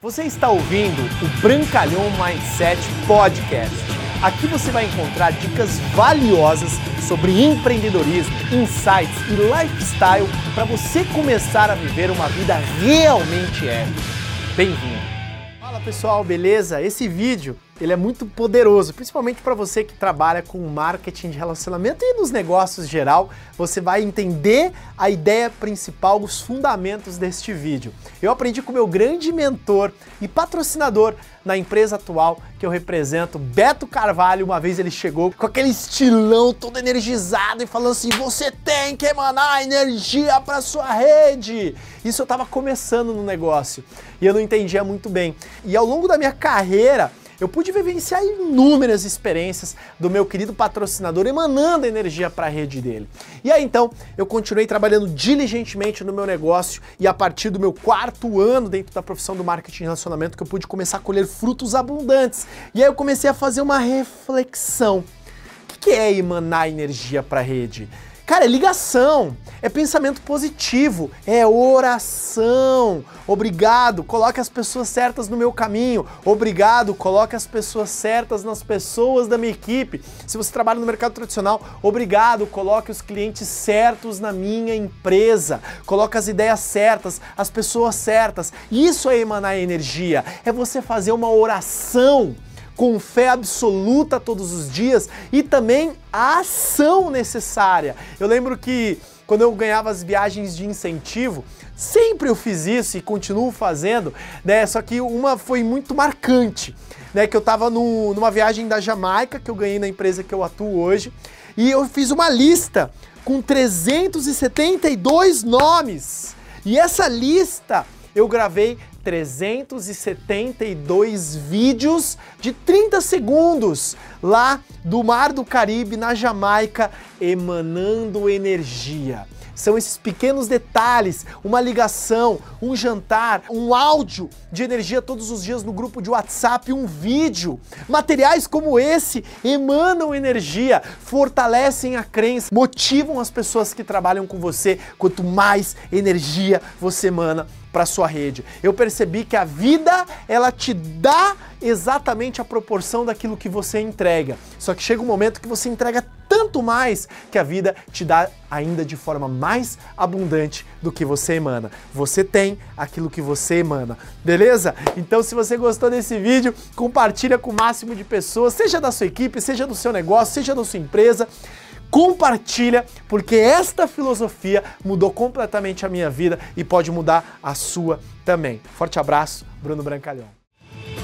Você está ouvindo o Brancalhão Mindset Podcast. Aqui você vai encontrar dicas valiosas sobre empreendedorismo, insights e lifestyle para você começar a viver uma vida realmente épica. Bem-vindo! Fala pessoal, beleza? Esse vídeo ele é muito poderoso, principalmente para você que trabalha com marketing de relacionamento e nos negócios geral. Você vai entender a ideia principal, os fundamentos deste vídeo. Eu aprendi com meu grande mentor e patrocinador na empresa atual que eu represento, Beto Carvalho. Uma vez ele chegou com aquele estilão todo energizado e falando assim: "Você tem que emanar energia para sua rede". Isso eu estava começando no negócio e eu não entendia muito bem. E ao longo da minha carreira, eu pude vivenciar inúmeras experiências do meu querido patrocinador emanando energia para a rede dele. E aí então eu continuei trabalhando diligentemente no meu negócio e a partir do meu quarto ano dentro da profissão do marketing e relacionamento que eu pude começar a colher frutos abundantes. E aí eu comecei a fazer uma reflexão. O que é emanar energia para a rede? Cara, é ligação, é pensamento positivo, é oração. Obrigado, coloque as pessoas certas no meu caminho. Obrigado, coloque as pessoas certas nas pessoas da minha equipe. Se você trabalha no mercado tradicional, obrigado, coloque os clientes certos na minha empresa. Coloque as ideias certas, as pessoas certas. Isso é emanar energia, é você fazer uma oração com fé absoluta todos os dias e também a ação necessária. Eu lembro que quando eu ganhava as viagens de incentivo, sempre eu fiz isso e continuo fazendo, né? Só que uma foi muito marcante, né? Que eu tava no, numa viagem da Jamaica que eu ganhei na empresa que eu atuo hoje e eu fiz uma lista com 372 nomes. E essa lista eu gravei 372 vídeos de 30 segundos lá do Mar do Caribe, na Jamaica, emanando energia. São esses pequenos detalhes, uma ligação, um jantar, um áudio de energia todos os dias no grupo de WhatsApp, um vídeo. Materiais como esse emanam energia, fortalecem a crença, motivam as pessoas que trabalham com você. Quanto mais energia você emana, para sua rede. Eu percebi que a vida ela te dá exatamente a proporção daquilo que você entrega. Só que chega um momento que você entrega tanto mais que a vida te dá ainda de forma mais abundante do que você emana. Você tem aquilo que você emana, beleza? Então, se você gostou desse vídeo, compartilha com o máximo de pessoas, seja da sua equipe, seja do seu negócio, seja da sua empresa compartilha, porque esta filosofia mudou completamente a minha vida e pode mudar a sua também. Forte abraço, Bruno Brancalhão.